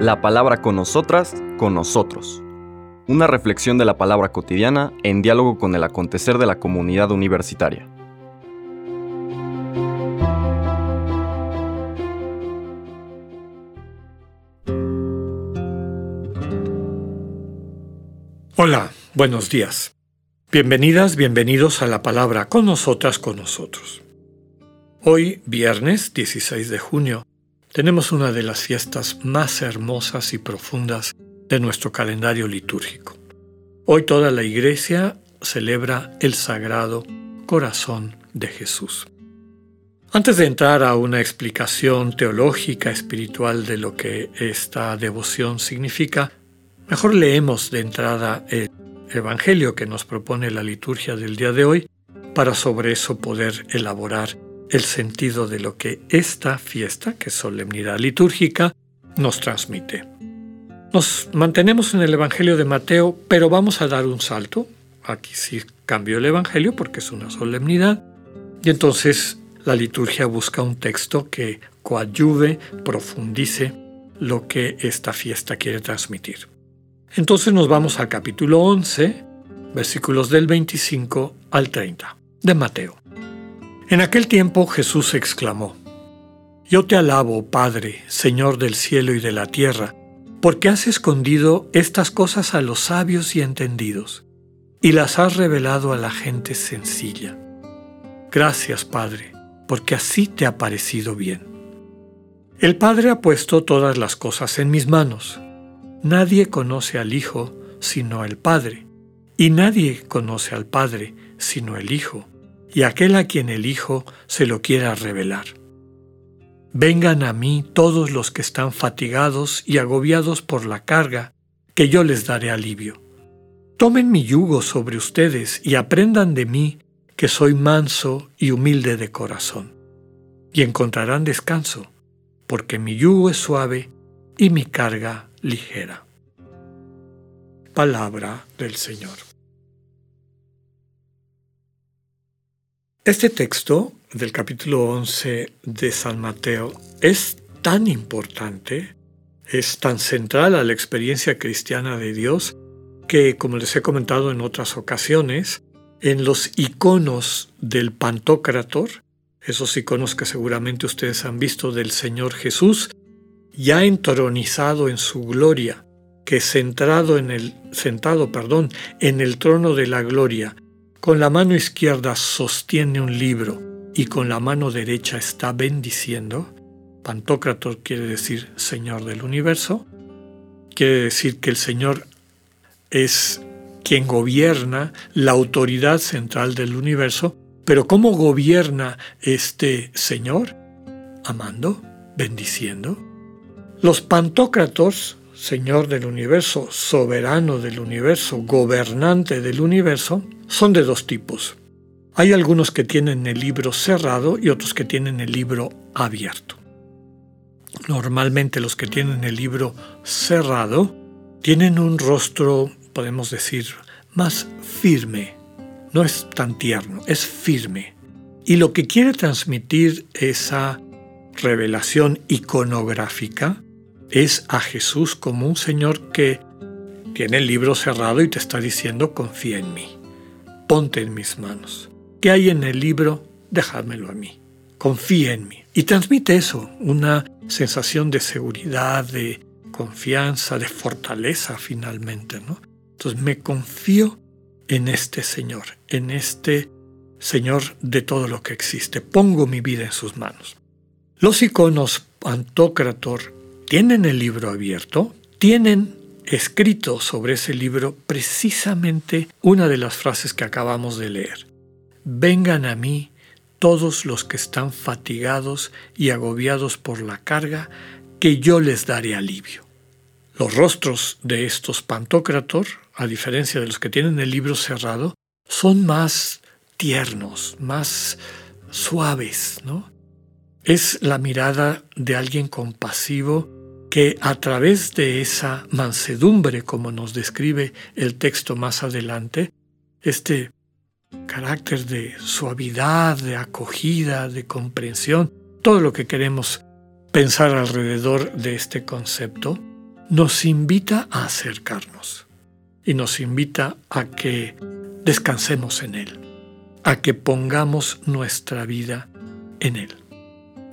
La palabra con nosotras, con nosotros. Una reflexión de la palabra cotidiana en diálogo con el acontecer de la comunidad universitaria. Hola, buenos días. Bienvenidas, bienvenidos a la palabra con nosotras, con nosotros. Hoy, viernes 16 de junio, tenemos una de las fiestas más hermosas y profundas de nuestro calendario litúrgico. Hoy toda la iglesia celebra el Sagrado Corazón de Jesús. Antes de entrar a una explicación teológica, espiritual de lo que esta devoción significa, mejor leemos de entrada el Evangelio que nos propone la liturgia del día de hoy para sobre eso poder elaborar el sentido de lo que esta fiesta, que es solemnidad litúrgica, nos transmite. Nos mantenemos en el Evangelio de Mateo, pero vamos a dar un salto. Aquí sí cambio el Evangelio porque es una solemnidad. Y entonces la liturgia busca un texto que coadyuve, profundice lo que esta fiesta quiere transmitir. Entonces nos vamos al capítulo 11, versículos del 25 al 30 de Mateo. En aquel tiempo Jesús exclamó, Yo te alabo, Padre, Señor del cielo y de la tierra, porque has escondido estas cosas a los sabios y entendidos, y las has revelado a la gente sencilla. Gracias, Padre, porque así te ha parecido bien. El Padre ha puesto todas las cosas en mis manos. Nadie conoce al Hijo sino el Padre, y nadie conoce al Padre sino el Hijo y aquel a quien el Hijo se lo quiera revelar. Vengan a mí todos los que están fatigados y agobiados por la carga, que yo les daré alivio. Tomen mi yugo sobre ustedes y aprendan de mí, que soy manso y humilde de corazón, y encontrarán descanso, porque mi yugo es suave y mi carga ligera. Palabra del Señor. Este texto del capítulo 11 de San Mateo es tan importante, es tan central a la experiencia cristiana de Dios, que, como les he comentado en otras ocasiones, en los iconos del Pantocrator, esos iconos que seguramente ustedes han visto del Señor Jesús, ya entronizado en su gloria, que centrado en el, sentado, perdón, en el trono de la gloria, con la mano izquierda sostiene un libro y con la mano derecha está bendiciendo. Pantocrator quiere decir Señor del universo. Quiere decir que el Señor es quien gobierna la autoridad central del universo. Pero ¿cómo gobierna este Señor? Amando, bendiciendo. Los pantócratos, Señor del universo, soberano del universo, gobernante del universo, son de dos tipos. Hay algunos que tienen el libro cerrado y otros que tienen el libro abierto. Normalmente los que tienen el libro cerrado tienen un rostro, podemos decir, más firme. No es tan tierno, es firme. Y lo que quiere transmitir esa revelación iconográfica es a Jesús como un Señor que tiene el libro cerrado y te está diciendo confía en mí ponte en mis manos. ¿Qué hay en el libro? Déjamelo a mí. Confía en mí. Y transmite eso, una sensación de seguridad, de confianza, de fortaleza finalmente. ¿no? Entonces me confío en este Señor, en este Señor de todo lo que existe. Pongo mi vida en sus manos. Los iconos Antócrator tienen el libro abierto, tienen escrito sobre ese libro precisamente una de las frases que acabamos de leer. Vengan a mí todos los que están fatigados y agobiados por la carga, que yo les daré alivio. Los rostros de estos pantócrator, a diferencia de los que tienen el libro cerrado, son más tiernos, más suaves, ¿no? Es la mirada de alguien compasivo que a través de esa mansedumbre, como nos describe el texto más adelante, este carácter de suavidad, de acogida, de comprensión, todo lo que queremos pensar alrededor de este concepto, nos invita a acercarnos y nos invita a que descansemos en Él, a que pongamos nuestra vida en Él.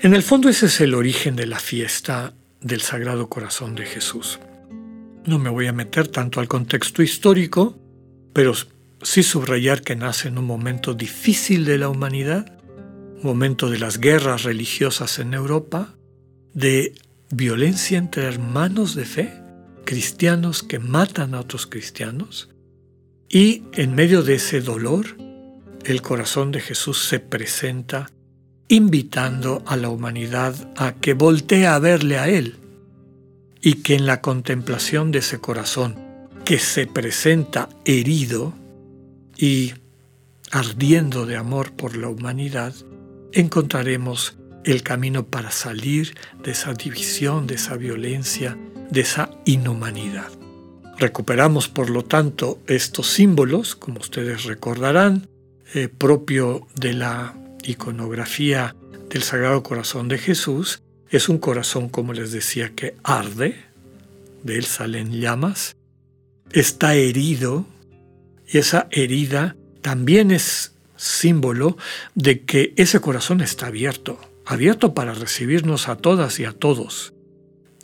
En el fondo ese es el origen de la fiesta del Sagrado Corazón de Jesús. No me voy a meter tanto al contexto histórico, pero sí subrayar que nace en un momento difícil de la humanidad, momento de las guerras religiosas en Europa, de violencia entre hermanos de fe, cristianos que matan a otros cristianos, y en medio de ese dolor, el corazón de Jesús se presenta invitando a la humanidad a que voltee a verle a Él y que en la contemplación de ese corazón que se presenta herido y ardiendo de amor por la humanidad, encontraremos el camino para salir de esa división, de esa violencia, de esa inhumanidad. Recuperamos, por lo tanto, estos símbolos, como ustedes recordarán, eh, propio de la iconografía del Sagrado Corazón de Jesús. Es un corazón, como les decía, que arde, de él salen llamas, está herido, y esa herida también es símbolo de que ese corazón está abierto, abierto para recibirnos a todas y a todos.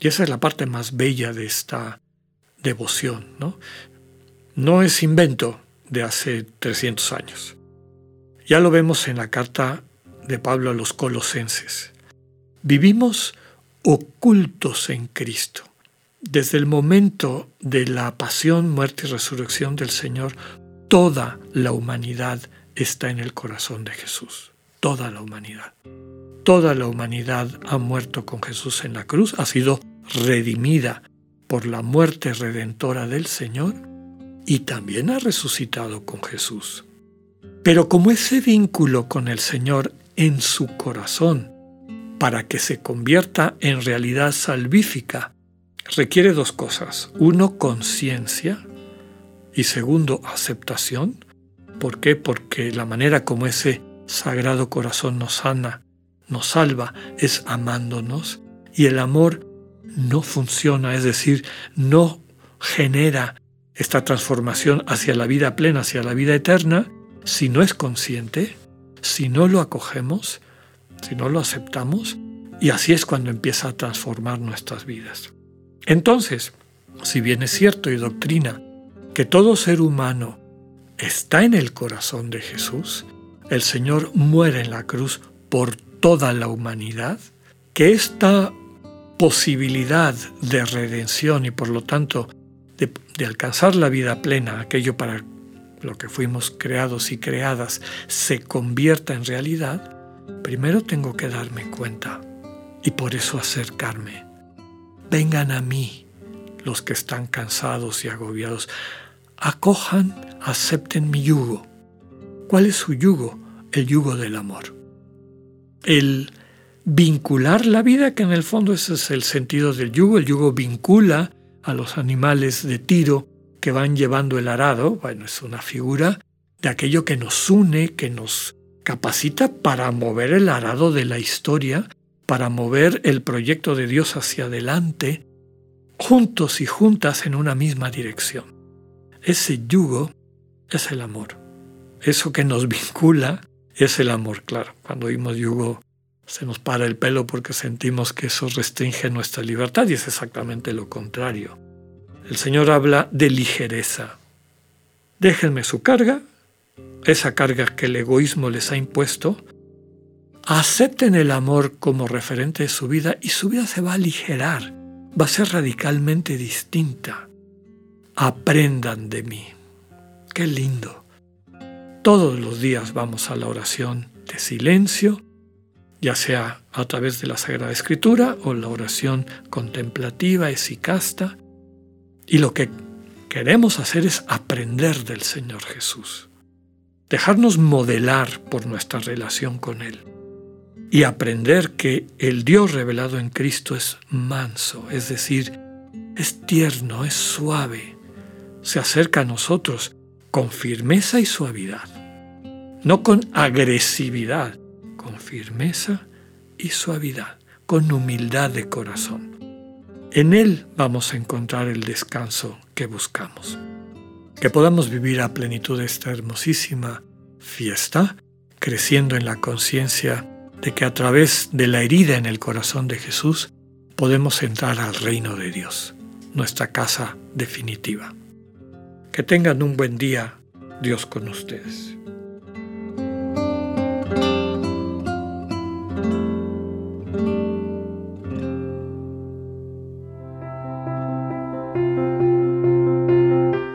Y esa es la parte más bella de esta devoción. No, no es invento de hace 300 años. Ya lo vemos en la carta de Pablo a los colosenses. Vivimos ocultos en Cristo. Desde el momento de la pasión, muerte y resurrección del Señor, toda la humanidad está en el corazón de Jesús. Toda la humanidad. Toda la humanidad ha muerto con Jesús en la cruz, ha sido redimida por la muerte redentora del Señor y también ha resucitado con Jesús. Pero como ese vínculo con el Señor en su corazón, para que se convierta en realidad salvífica, requiere dos cosas. Uno, conciencia y segundo, aceptación. ¿Por qué? Porque la manera como ese sagrado corazón nos sana, nos salva, es amándonos y el amor no funciona, es decir, no genera esta transformación hacia la vida plena, hacia la vida eterna, si no es consciente, si no lo acogemos, si no lo aceptamos, y así es cuando empieza a transformar nuestras vidas. Entonces, si bien es cierto y doctrina que todo ser humano está en el corazón de Jesús, el Señor muere en la cruz por toda la humanidad, que esta posibilidad de redención y por lo tanto de, alcanzar la vida plena, aquello para lo que fuimos creados y creadas, se convierta en realidad, primero tengo que darme cuenta y por eso acercarme. Vengan a mí los que están cansados y agobiados. Acojan, acepten mi yugo. ¿Cuál es su yugo? El yugo del amor. El vincular la vida, que en el fondo ese es el sentido del yugo. El yugo vincula a los animales de tiro que van llevando el arado. Bueno, es una figura de aquello que nos une, que nos capacita para mover el arado de la historia, para mover el proyecto de Dios hacia adelante, juntos y juntas en una misma dirección. Ese yugo es el amor. Eso que nos vincula es el amor, claro. Cuando oímos yugo se nos para el pelo porque sentimos que eso restringe nuestra libertad y es exactamente lo contrario. El Señor habla de ligereza. Déjenme su carga, esa carga que el egoísmo les ha impuesto, acepten el amor como referente de su vida y su vida se va a aligerar, va a ser radicalmente distinta. Aprendan de mí. Qué lindo. Todos los días vamos a la oración de silencio ya sea a través de la Sagrada Escritura o la oración contemplativa, esicasta. Y lo que queremos hacer es aprender del Señor Jesús, dejarnos modelar por nuestra relación con Él y aprender que el Dios revelado en Cristo es manso, es decir, es tierno, es suave, se acerca a nosotros con firmeza y suavidad, no con agresividad, con firmeza y suavidad, con humildad de corazón. En Él vamos a encontrar el descanso que buscamos. Que podamos vivir a plenitud esta hermosísima fiesta, creciendo en la conciencia de que a través de la herida en el corazón de Jesús podemos entrar al reino de Dios, nuestra casa definitiva. Que tengan un buen día, Dios con ustedes.